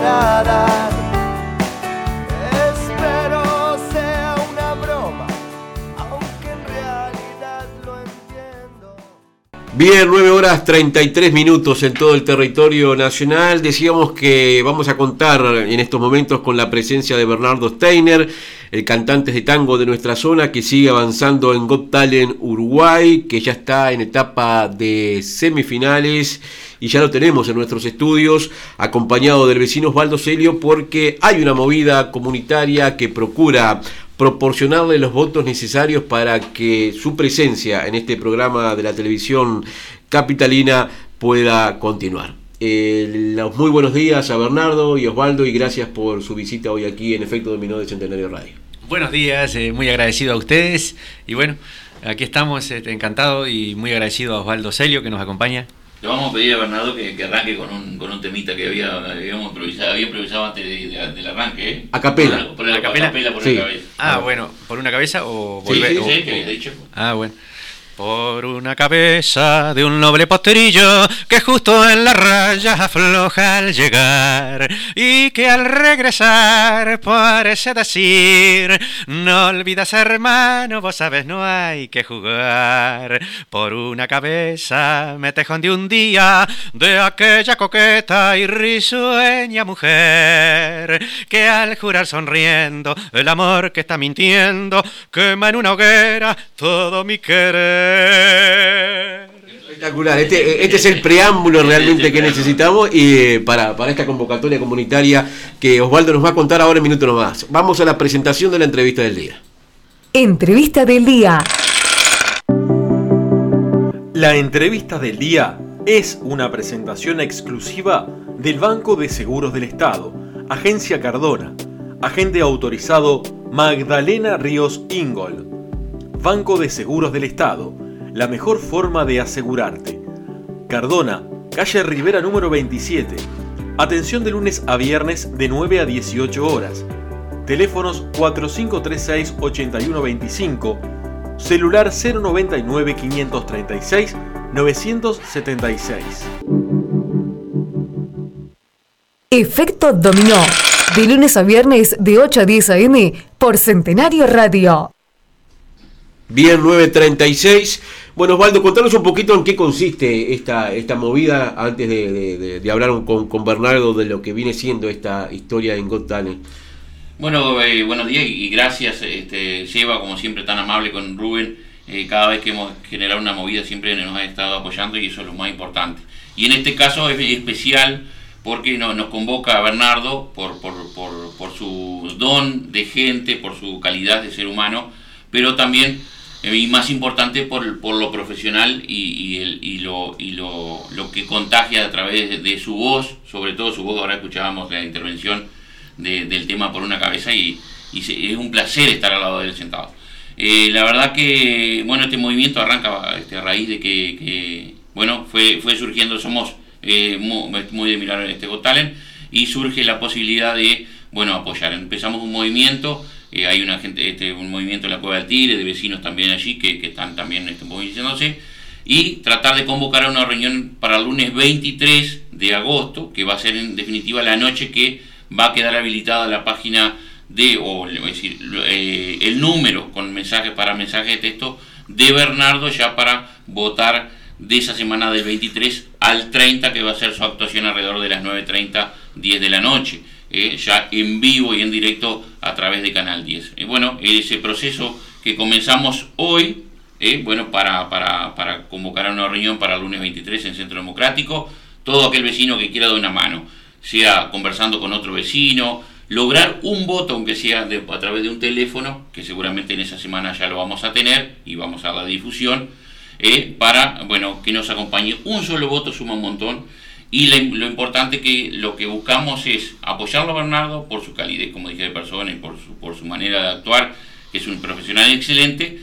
tenés Bien, 9 horas 33 minutos en todo el territorio nacional. Decíamos que vamos a contar en estos momentos con la presencia de Bernardo Steiner, el cantante de tango de nuestra zona, que sigue avanzando en Got Talent Uruguay, que ya está en etapa de semifinales y ya lo tenemos en nuestros estudios, acompañado del vecino Osvaldo Celio, porque hay una movida comunitaria que procura proporcionarle los votos necesarios para que su presencia en este programa de la televisión capitalina pueda continuar. Eh, los muy buenos días a Bernardo y Osvaldo y gracias por su visita hoy aquí en Efecto Dominó de Centenario Radio. Buenos días, eh, muy agradecido a ustedes y bueno, aquí estamos, eh, encantado y muy agradecido a Osvaldo Celio que nos acompaña. Le vamos a pedir a Bernardo que, arranque con un, con un temita que había, habíamos improvisado, había improvisado antes del arranque. ¿eh? A capela. Por, la, capela. por una cabeza. Ah, bueno, ¿por una cabeza o volver? Sí, sí, sí, que había dicho. Ah, bueno. Por una cabeza de un noble posterillo que justo en la raya afloja al llegar y que al regresar parece decir no olvidas hermano, vos sabes no hay que jugar. Por una cabeza me tejon de un día de aquella coqueta y risueña mujer que al jurar sonriendo el amor que está mintiendo quema en una hoguera todo mi querer. Espectacular, este, este, es el preámbulo realmente que necesitamos y eh, para, para, esta convocatoria comunitaria que Osvaldo nos va a contar ahora en minuto nomás. Vamos a la presentación de la entrevista del día. Entrevista del día. La entrevista del día es una presentación exclusiva del Banco de Seguros del Estado, Agencia Cardona, agente autorizado Magdalena Ríos Ingol Banco de Seguros del Estado, la mejor forma de asegurarte. Cardona, calle Rivera número 27. Atención de lunes a viernes de 9 a 18 horas. Teléfonos 4536-8125. Celular 099 536 976. Efecto Dominó. De lunes a viernes de 8 a 10 a.m. por Centenario Radio. Bien, 9.36. Bueno, Osvaldo, contanos un poquito en qué consiste esta, esta movida antes de, hablar con, Bernardo de lo que viene siendo esta historia en Got Talent. Bueno, eh, buenos días y gracias, este, Lleva, como siempre, tan amable con Rubén. Eh, cada vez que hemos generado una movida siempre nos ha estado apoyando y eso es lo más importante. Y en este caso es especial porque no, nos convoca a Bernardo por, por, por, por su don de gente, por su calidad de ser humano, pero también y más importante por, por lo profesional y, el, y, lo, y lo, lo, que contagia a través de, su voz, sobre todo su voz, ahora escuchábamos la intervención del tema por una cabeza y, es un placer estar al lado de él sentado. Eh, la verdad que, bueno, este movimiento arranca este, a raíz de que, bueno, fue, fue surgiendo, somos eh, muy, de mirar este Got Talent y surge la posibilidad de, bueno, apoyar. Empezamos un movimiento eh, hay una gente, este, un movimiento en la Cueva del Tigre, de vecinos también allí que, están también este, movilizándose, y tratar de convocar a una reunión para el lunes 23 de agosto, que va a ser en definitiva la noche que va a quedar habilitada la página de, o decir, eh, el número con mensajes para mensajes de texto de Bernardo ya para votar de esa semana del 23 al 30, que va a ser su actuación alrededor de las 9.30, 10 de la noche. Eh, ya en vivo y en directo a través de Canal 10. Eh, bueno, ese proceso que comenzamos hoy, eh, bueno, para, para, para, convocar a una reunión para el lunes 23 en Centro Democrático, todo aquel vecino que quiera dar una mano, sea conversando con otro vecino, lograr un voto, aunque sea a través de un teléfono, que seguramente en esa semana ya lo vamos a tener y vamos a la difusión, para, bueno, que nos acompañe. Un solo voto suma un montón y lo importante que lo que buscamos es apoyarlo a Bernardo por su calidez, como dije, de persona y por su, por su manera de actuar, que es un profesional excelente,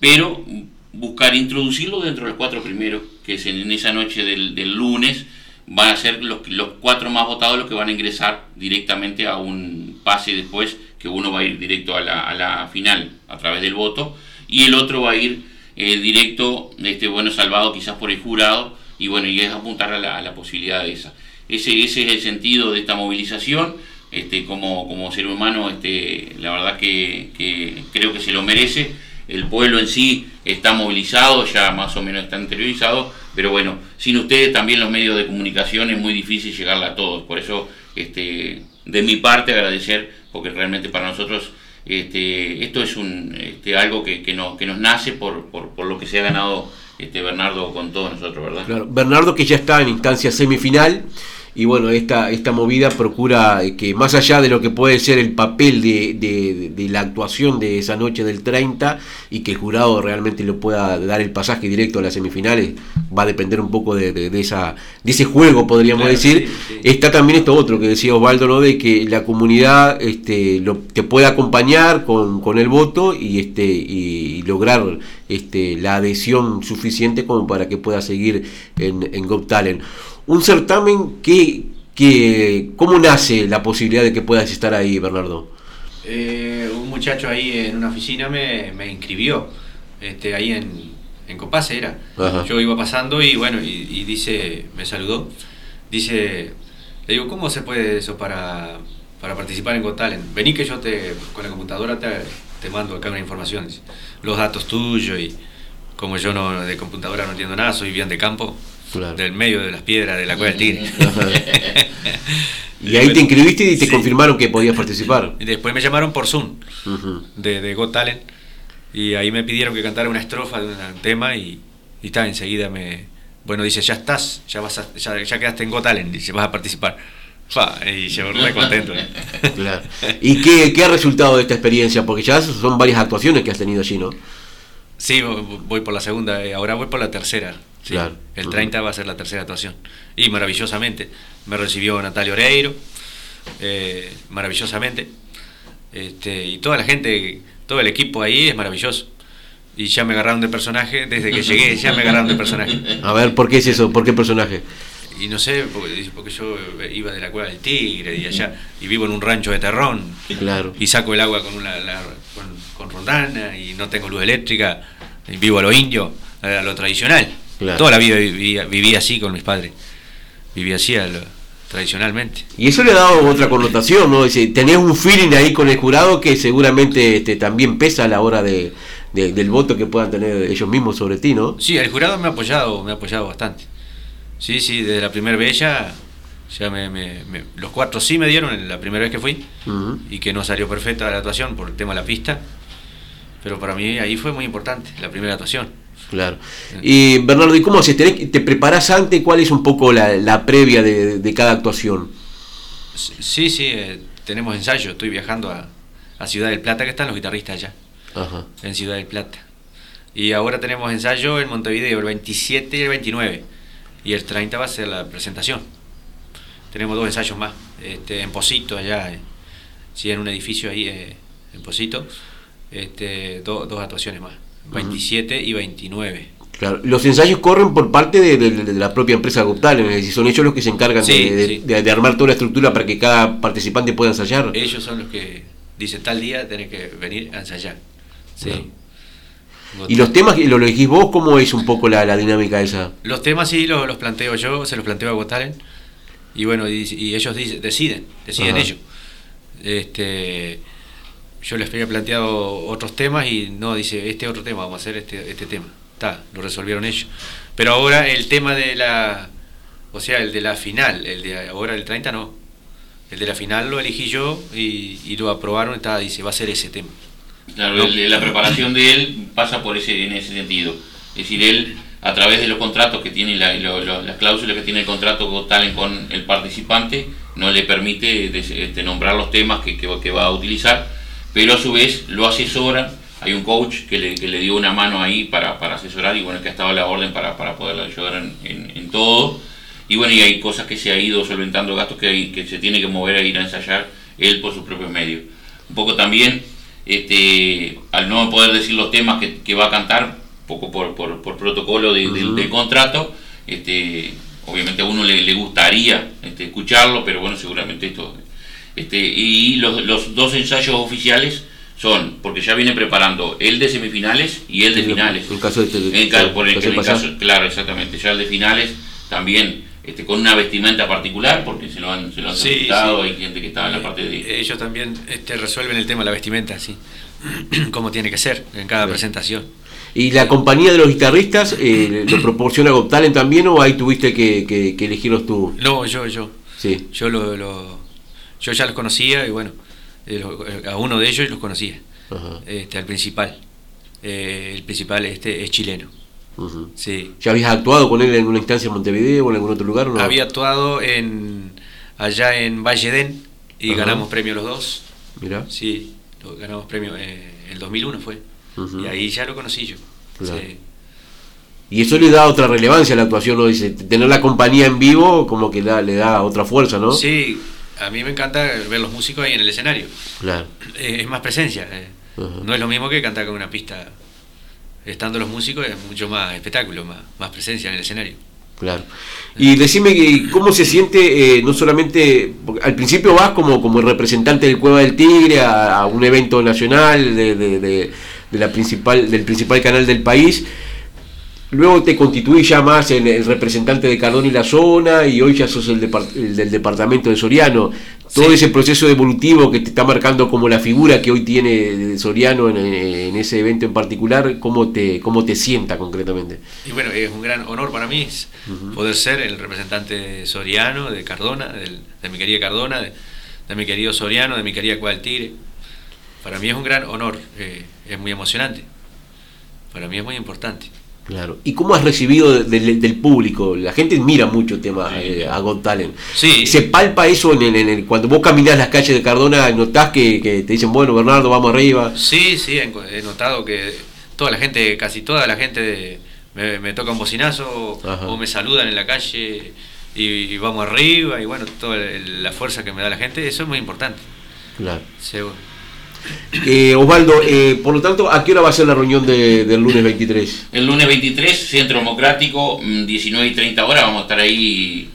pero buscar introducirlo dentro de los cuatro primeros, que es en, esa noche del, del, lunes, van a ser los, los cuatro más votados los que van a ingresar directamente a un pase después, que uno va a ir directo a la, a la final a través del voto, y el otro va a ir eh, directo, este bueno salvado quizás por el jurado, y bueno, y es apuntar a la, posibilidad de esa. Ese, ese es el sentido de esta movilización. Este, como, como ser humano, este, la verdad que, creo que se lo merece. El pueblo en sí está movilizado, ya más o menos está interiorizado, pero bueno, sin ustedes también los medios de comunicación es muy difícil llegarle a todos. Por eso, este, de mi parte, agradecer, porque realmente para nosotros este, esto es un, este, algo que, que, no, que nos nace por, por, por lo que se ha ganado este, Bernardo con todos nosotros, ¿verdad? Claro, Bernardo que ya está en instancia semifinal y bueno, esta, esta movida procura que más allá de lo que puede ser el papel de, de, de, la actuación de esa noche del 30 y que el jurado realmente le pueda dar el pasaje directo a las semifinales, va a depender un poco de, de esa, de ese juego, podríamos claro, decir. Sí, sí. Está también esto otro que decía Osvaldo, ¿no? de que la comunidad este, lo, te pueda acompañar con, con el voto y, este, y, y lograr este, la adhesión suficiente como para que pueda seguir en, en Got Talent un certamen que, que ¿cómo nace la posibilidad de que puedas estar ahí, Bernardo? Eh, un muchacho ahí en una oficina me, me inscribió, este, ahí en, en Copase era. Ajá. Yo iba pasando y bueno, y, y, dice, me saludó, dice, le digo, ¿cómo se puede eso para, para participar en Got Talent? Vení que yo te, con la computadora te, te mando acá una información, los datos tuyos y como yo no de computadora no entiendo nada, soy bien de campo, Claro. del medio de las piedras de la cueva del tigre. y ahí te inscribiste y te sí. confirmaron que podías participar. Y después me llamaron por Zoom uh -huh. de, de, Got Talent y ahí me pidieron que cantara una estrofa de un tema y, y está, enseguida me... Bueno, dice, ya estás, ya, vas a, ya, ya quedaste en Got Talent, dice, vas a participar. Fa, y yo re contento. claro. ¿Y qué, qué ha resultado de esta experiencia? Porque ya son varias actuaciones que has tenido allí, ¿no? Sí, voy por la segunda, eh, ahora voy por la tercera. Sí, claro. El 30 va a ser la tercera actuación. Y maravillosamente. Me recibió Natalia Oreiro. Eh, maravillosamente. Este, y toda la gente, todo el equipo ahí es maravilloso. Y ya me agarraron de personaje, desde que llegué ya me agarraron de personaje. A ver, ¿por qué es eso? ¿Por qué personaje? Y no sé, porque, porque yo iba de la cueva del tigre y allá, y vivo en un rancho de terrón. Claro. Y saco el agua con, una, la, con, con rondana y no tengo luz eléctrica. Vivo a lo indio, a lo tradicional. Claro. Toda la vida vivía, vivía, así con mis padres. Vivía así lo, tradicionalmente. Y eso le ha dado otra connotación, ¿no? Dice, tenés un feeling ahí con el jurado que seguramente este, también pesa a la hora de, de, del voto que puedan tener ellos mismos sobre ti, ¿no? Sí, el jurado me ha apoyado, me ha apoyado bastante. Sí, sí, desde la primera vez ya, ya me, me, me, los cuatro sí me dieron la primera vez que fui uh -huh. y que no salió perfecta la actuación por el tema de la pista. Pero para mí ahí fue muy importante, la primera actuación. Claro. Y Bernardo, ¿y cómo haces? ¿Te, preparas antes? ¿Cuál es un poco la, la previa de, de, cada actuación? Sí, sí, eh, tenemos ensayo. Estoy viajando a, a, Ciudad del Plata, que están los guitarristas allá. Ajá. En Ciudad del Plata. Y ahora tenemos ensayo en Montevideo, el 27 y el 29. Y el 30 va a ser la presentación. Tenemos dos ensayos más. Este, en Posito, allá. Eh, sí, en un edificio ahí, eh, en Posito. Este, do, dos actuaciones más. 27 uh -huh. y 29. Claro, los ensayos corren por parte de, de, de la propia empresa Goptal, es decir, son ellos los que se encargan sí, de, sí. de, armar toda la estructura para que cada participante pueda ensayar. Ellos son los que dicen tal día tenés que venir a ensayar. Sí. Claro. ¿Y los temas lo elegís vos? ¿Cómo es un poco la, la dinámica esa? Los temas sí los, los, planteo yo, se los planteo a Gotalen y bueno, y, y ellos deciden, deciden Ajá. ellos. Este, yo les había planteado otros temas y no, dice, este otro tema, vamos a hacer este, este tema. Está, lo resolvieron ellos. Pero ahora el tema de la, o sea, el de la final, el de ahora el 30 no. El de la final lo elegí yo y, y lo aprobaron, está, dice, va a ser ese tema. Claro, no. el, la preparación de él pasa por ese, en ese sentido. Es decir, él, a través de los contratos que tiene, la, lo, lo, las cláusulas que tiene el contrato con, con el participante, no le permite este, nombrar los temas que, que, que va a utilizar pero a su vez lo asesoran. Hay un coach que le, que le dio una mano ahí para, para, asesorar y bueno, que ha estado a la orden para, para poder ayudar en, en, en, todo. Y bueno, y hay cosas que se ha ido solventando, gastos que, hay, que se tiene que mover a ir a ensayar él por sus propios medios. Un poco también, este, al no poder decir los temas que, que va a cantar, poco por, por, por protocolo de, uh -huh. del contrato, este, obviamente a uno le, le gustaría este, escucharlo, pero bueno, seguramente esto este, y los, los, dos ensayos oficiales son, porque ya viene preparando el de semifinales y el de finales. En caso de en caso, por el, en el caso, claro, exactamente, ya el de finales también este, con una vestimenta particular, porque se lo han, se lo han solicitado, hay gente que está en la parte de... Eh, ellos también este, resuelven el tema de la vestimenta, sí, como tiene que ser en cada presentación. ¿Y la compañía de los guitarristas eh, lo proporciona Got Talent también o ahí tuviste que, que, elegirlos tú? No, yo, yo. Sí. Yo, lo, lo yo ya los conocía y bueno, eh, a uno de ellos los conocía, este, al principal. el principal este es chileno. Sí. ¿Ya habías actuado con él en alguna instancia en Montevideo o en algún otro lugar? no? Había actuado en allá en Valledén y ganamos premio los dos. Mira. Sí, ganamos premio eh, el 2001 fue. Y ahí ya lo conocí yo. Y eso le da otra relevancia a la actuación, ¿no? Dice, tener la compañía en vivo como que le da otra fuerza, ¿no? Sí, a mí me encanta ver los músicos ahí en el escenario. Claro. Eh, es más presencia. Eh. No es lo mismo que cantar con una pista estando los músicos es mucho más espectáculo, más, más presencia en el escenario. Claro. Y decime cómo se siente, eh, no solamente, al principio vas como, como representante del Cueva del Tigre a, un evento nacional de, de, de, la principal, del principal canal del país, luego te constituís ya más en el representante de Cardón y la zona y hoy ya sos el, del departamento de Soriano todo ese proceso evolutivo que te está marcando como la figura que hoy tiene Soriano en, ese evento en particular, ¿cómo te, cómo te sienta concretamente? Y bueno, es un gran honor para mí poder ser el representante Soriano, de Cardona, de mi querida Cardona, de, mi querido Soriano, de mi querida Tigre. Para mí es un gran honor, eh, es muy emocionante, para mí es muy importante. Claro. ¿Y cómo has recibido del, público? La gente mira mucho temas eh, a Got Talent. Sí. ¿Se palpa eso en, el cuando vos caminás las calles de Cardona? ¿Notás que, te dicen, bueno, Bernardo, vamos arriba? Sí, sí, he notado que toda la gente, casi toda la gente me, toca un bocinazo o me saludan en la calle y, vamos arriba y bueno, toda la fuerza que me da la gente, eso es muy importante. Claro. Eh, Osvaldo, eh, por lo tanto, ¿a qué hora va a ser la reunión de, del lunes 23? El lunes 23, Centro Democrático, 19 mm, y 30 horas, vamos a estar ahí.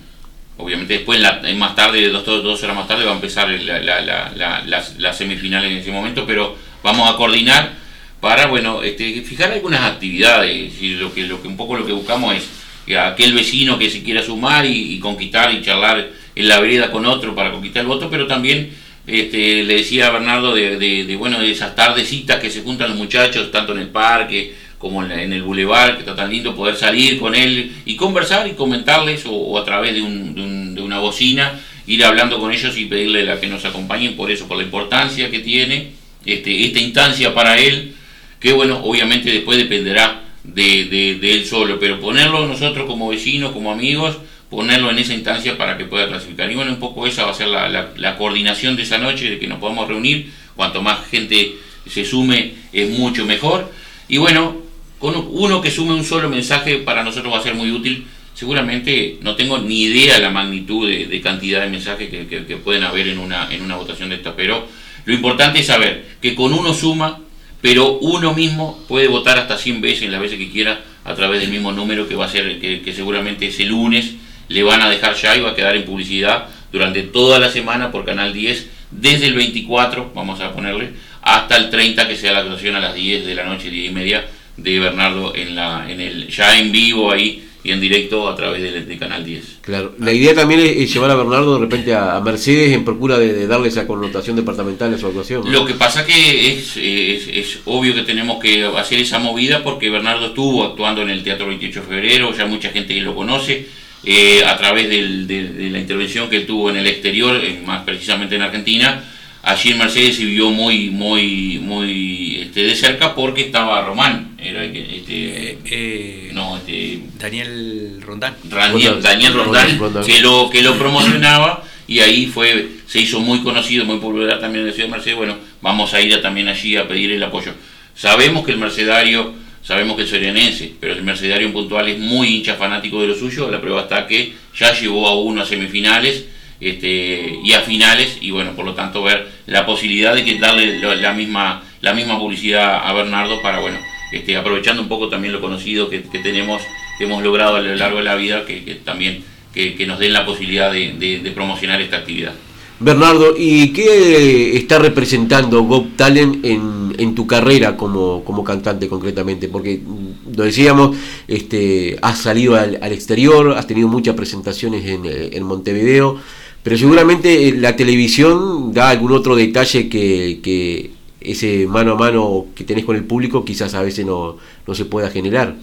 Obviamente después, la, más tarde, dos, dos, horas más tarde, va a empezar la, la, las, semifinales en ese momento, pero vamos a coordinar para, bueno, este, fijar algunas actividades. Y lo que, lo que un poco lo que buscamos es que aquel vecino que se quiera sumar y, y conquistar y charlar en la vereda con otro para conquistar el voto, pero también este, le decía a Bernardo de, bueno, de esas tardecitas que se juntan los muchachos, tanto en el parque como en, el bulevar, que está tan lindo poder salir con él y conversar y comentarles, o, a través de, una bocina, ir hablando con ellos y pedirle a que nos acompañen por eso, por la importancia que tiene este, esta instancia para él, que bueno, obviamente después dependerá de, de él solo, pero ponerlo nosotros como vecinos, como amigos, ponerlo en esa instancia para que pueda clasificar. Y bueno, un poco esa va a ser la, coordinación de esa noche, de que nos podamos reunir. Cuanto más gente se sume, es mucho mejor. Y bueno, con uno que sume un solo mensaje para nosotros va a ser muy útil. Seguramente no tengo ni idea la magnitud de, cantidad de mensajes que, pueden haber en una, votación de esta, pero lo importante es saber que con uno suma, pero uno mismo puede votar hasta 100 veces, las veces que quiera, a través del mismo número que va a ser, que, que seguramente es el lunes le van a dejar ya y va a quedar en publicidad durante toda la semana por Canal 10, desde el 24, vamos a ponerle, hasta el 30, que sea la actuación a las 10 de la noche, 10 y media, de Bernardo en la, en el, ya en vivo ahí y en directo a través de, Canal 10. Claro, la idea también es, llevar a Bernardo de repente a, Mercedes en procura de, darle esa connotación departamental a su actuación. Lo que pasa que es, es, es, obvio que tenemos que hacer esa movida porque Bernardo estuvo actuando en el Teatro 28 de Febrero, ya mucha gente lo conoce eh, a través de, la intervención que tuvo en el exterior, más precisamente en Argentina. Allí en Mercedes se vio muy, muy, muy este, de cerca porque estaba Román, era este, eh, eh, no, este, Daniel Rondán. Daniel, Rondán, que lo que lo promocionaba y ahí fue se hizo muy conocido, muy popular también en la ciudad de Mercedes. Bueno, vamos a ir también allí a pedir el apoyo. Sabemos que el mercedario Sabemos que el sorianense, pero el mercedario puntual es muy hincha fanático de lo suyo. La prueba está que ya llevó a uno a semifinales este, y a finales, y bueno, por lo tanto, ver la posibilidad de darle la misma, la misma publicidad a Bernardo para, bueno, este, aprovechando un poco también lo conocido que, tenemos, hemos logrado a lo largo de la vida, que, también que, nos den la posibilidad de promocionar esta actividad. Bernardo, ¿y qué está representando Got Talent en, en tu carrera como, como, cantante concretamente? Porque mm, lo decíamos, este, has salido al, exterior, has tenido muchas presentaciones en, en, Montevideo, pero seguramente la televisión da algún otro detalle que, que, ese mano a mano que tenés con el público quizás a veces no, no se pueda generar.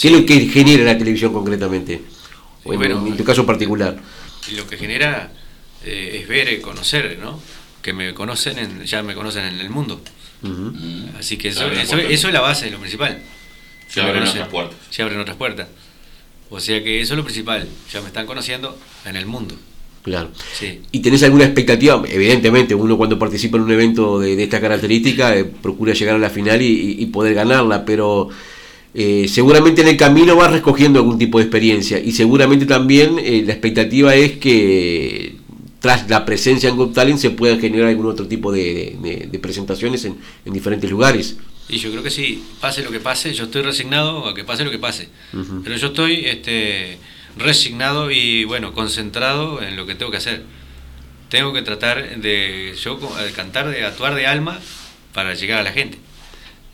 ¿Qué es lo que genera la televisión concretamente? en tu caso particular. Lo que genera eh, es ver, y conocer, ¿no? Que me conocen, en, ya me conocen en el mundo. Así que eso, eso, es la base, lo principal. Se abren otras puertas. Se abren otras puertas. O sea que eso es lo principal. Ya me están conociendo en el mundo. Claro. ¿Y tenés alguna expectativa? Evidentemente, uno cuando participa en un evento de, esta característica eh, procura llegar a la final y, poder ganarla, pero eh, seguramente en el camino vas recogiendo algún tipo de experiencia y seguramente también la expectativa es que tras la presencia en Got Talent se puedan generar algún otro tipo de, presentaciones en, diferentes lugares. Y yo creo que sí, pase lo que pase, yo estoy resignado a que pase lo que pase. Pero yo estoy este, resignado y bueno, concentrado en lo que tengo que hacer. Tengo que tratar de yo de cantar, de actuar de alma para llegar a la gente.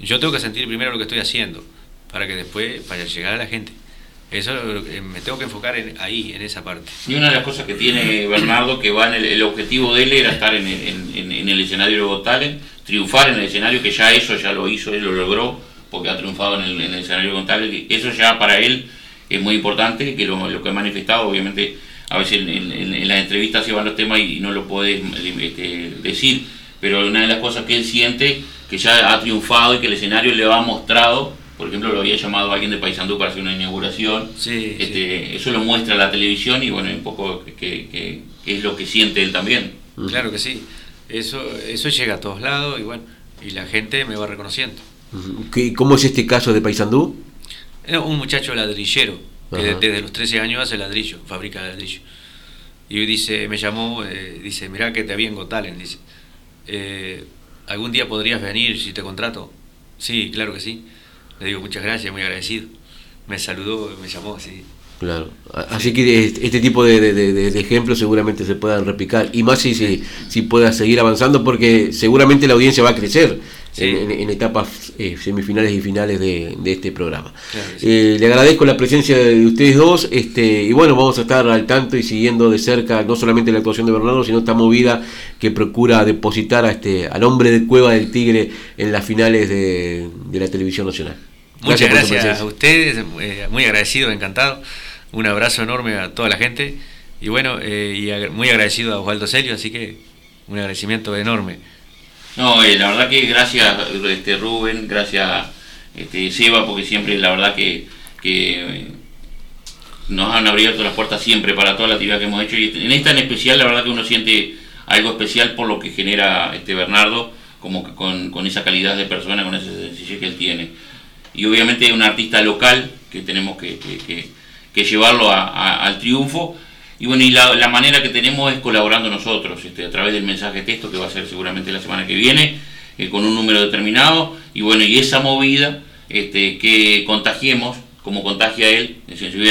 Yo tengo que sentir primero lo que estoy haciendo para que después vaya a llegar a la gente. Eso me tengo que enfocar en, ahí, en esa parte. Y una de las cosas que tiene Bernardo, que va en el, objetivo de él era estar en, el escenario de Got triunfar en el escenario, que ya eso ya lo hizo, él lo logró, porque ha triunfado en el, escenario de Got Eso ya para él es muy importante, que lo, que ha manifestado, obviamente, a veces en, las entrevistas se van los temas y no lo puede este, decir, pero una de las cosas que él siente, que ya ha triunfado y que el escenario le ha mostrado por ejemplo, lo había llamado a alguien de Paysandú para hacer una inauguración. este, Eso lo muestra la televisión y bueno, un poco que, es lo que siente él también. Claro que sí. Eso, eso llega a todos lados y bueno, y la gente me va reconociendo. ¿Cómo es este caso de Paysandú? un muchacho ladrillero, que desde los 13 años hace ladrillo, fabrica ladrillo. Y dice, me llamó, eh, dice, mirá que te había en dice, eh, ¿algún día podrías venir si te contrato? Sí, claro que sí. Le digo muchas gracias, muy agradecido. Me saludó, me llamó, sí. Claro, así que este tipo de, ejemplos seguramente se puedan replicar y más si, si, si, pueda seguir avanzando porque seguramente la audiencia va a crecer en, etapas eh, semifinales y finales de, este programa. Eh, le agradezco la presencia de ustedes dos este, y bueno, vamos a estar al tanto y siguiendo de cerca no solamente la actuación de Bernardo, sino esta movida que procura depositar a este, al hombre de Cueva del Tigre en las finales de la televisión nacional. Muchas gracias, a ustedes, eh, muy agradecido, encantado. Un abrazo enorme a toda la gente y bueno, eh, y muy agradecido a Osvaldo Celio, así que un agradecimiento enorme. No, eh, la verdad que gracias este, Rubén, gracias este, Seba, porque siempre la verdad que, nos han abierto las puertas siempre para toda la actividad que hemos hecho y en esta en especial la verdad que uno siente algo especial por lo que genera este Bernardo, como con, con esa calidad de persona, con esa sencillez que él tiene y obviamente un artista local que tenemos que, llevarlo al triunfo. Y bueno, y la, manera que tenemos es colaborando nosotros, este, a través del mensaje texto que va a ser seguramente la semana que viene, eh, con un número determinado, y bueno, y esa movida este, que contagiemos, como contagia él,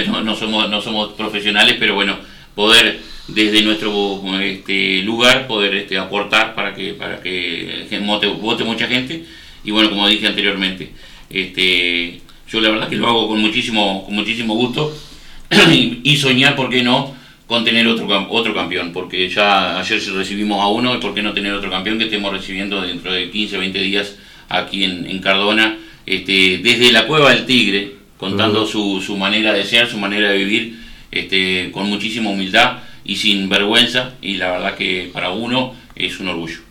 no, no, somos, no somos profesionales, pero bueno, poder desde nuestro este, lugar poder aportar para que, para que vote mucha gente, y bueno, como dije anteriormente, este, yo la verdad que lo hago con muchísimo, con muchísimo gusto y, soñar, ¿por qué no?, con tener otro, otro campeón, porque ya ayer recibimos a uno y por qué no tener otro campeón que estemos recibiendo dentro de 15, 20 días aquí en, Cardona, este, desde la Cueva del Tigre, contando su, su, manera de ser, su manera de vivir, este, con muchísima humildad y sin vergüenza, y la verdad que para uno es un orgullo.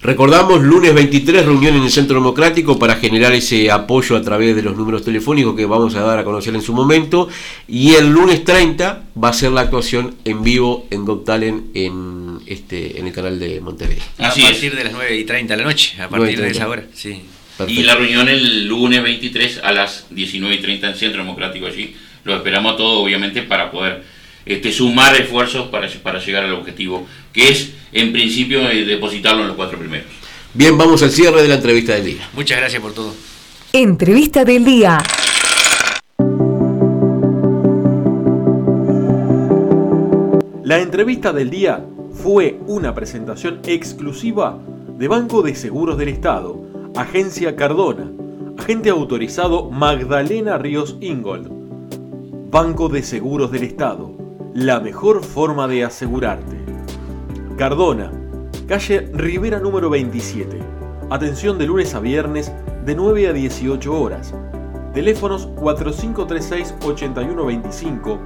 Recordamos, lunes 23, reunión en el Centro Democrático para generar ese apoyo a través de los números telefónicos que vamos a dar a conocer en su momento. Y el lunes 30 va a ser la actuación en vivo en Got Talent en, este, en el canal de Montevideo. a partir de las 9 y 30 de la noche, a partir de esa hora, sí. Y la reunión el lunes 23 a las 19 y 30 en el Centro Democrático allí. Lo esperamos todo, obviamente, para poder este, sumar esfuerzos para, para llegar al objetivo, que es en principio eh, depositarlo en los cuatro primeros. Bien, vamos al cierre de la entrevista del día. Muchas gracias por todo. Entrevista del día. La entrevista del día fue una presentación exclusiva de Banco de Seguros del Estado, Agencia Cardona, agente autorizado Magdalena Ríos Ingold. Banco de Seguros del Estado, la mejor forma de asegurarte. Cardona, calle Rivera número 27. Atención de lunes a viernes de 9 a 18 horas. Teléfonos 4536-8125,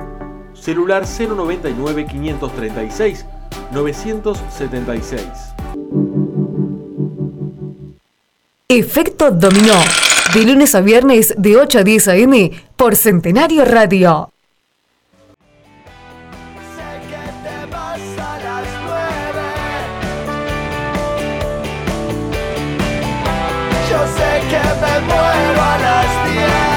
celular 099-536-976. Efecto Dominó. De lunes a viernes de 8 a 10 a.m. por Centenario Radio. sé que me muero a las 10.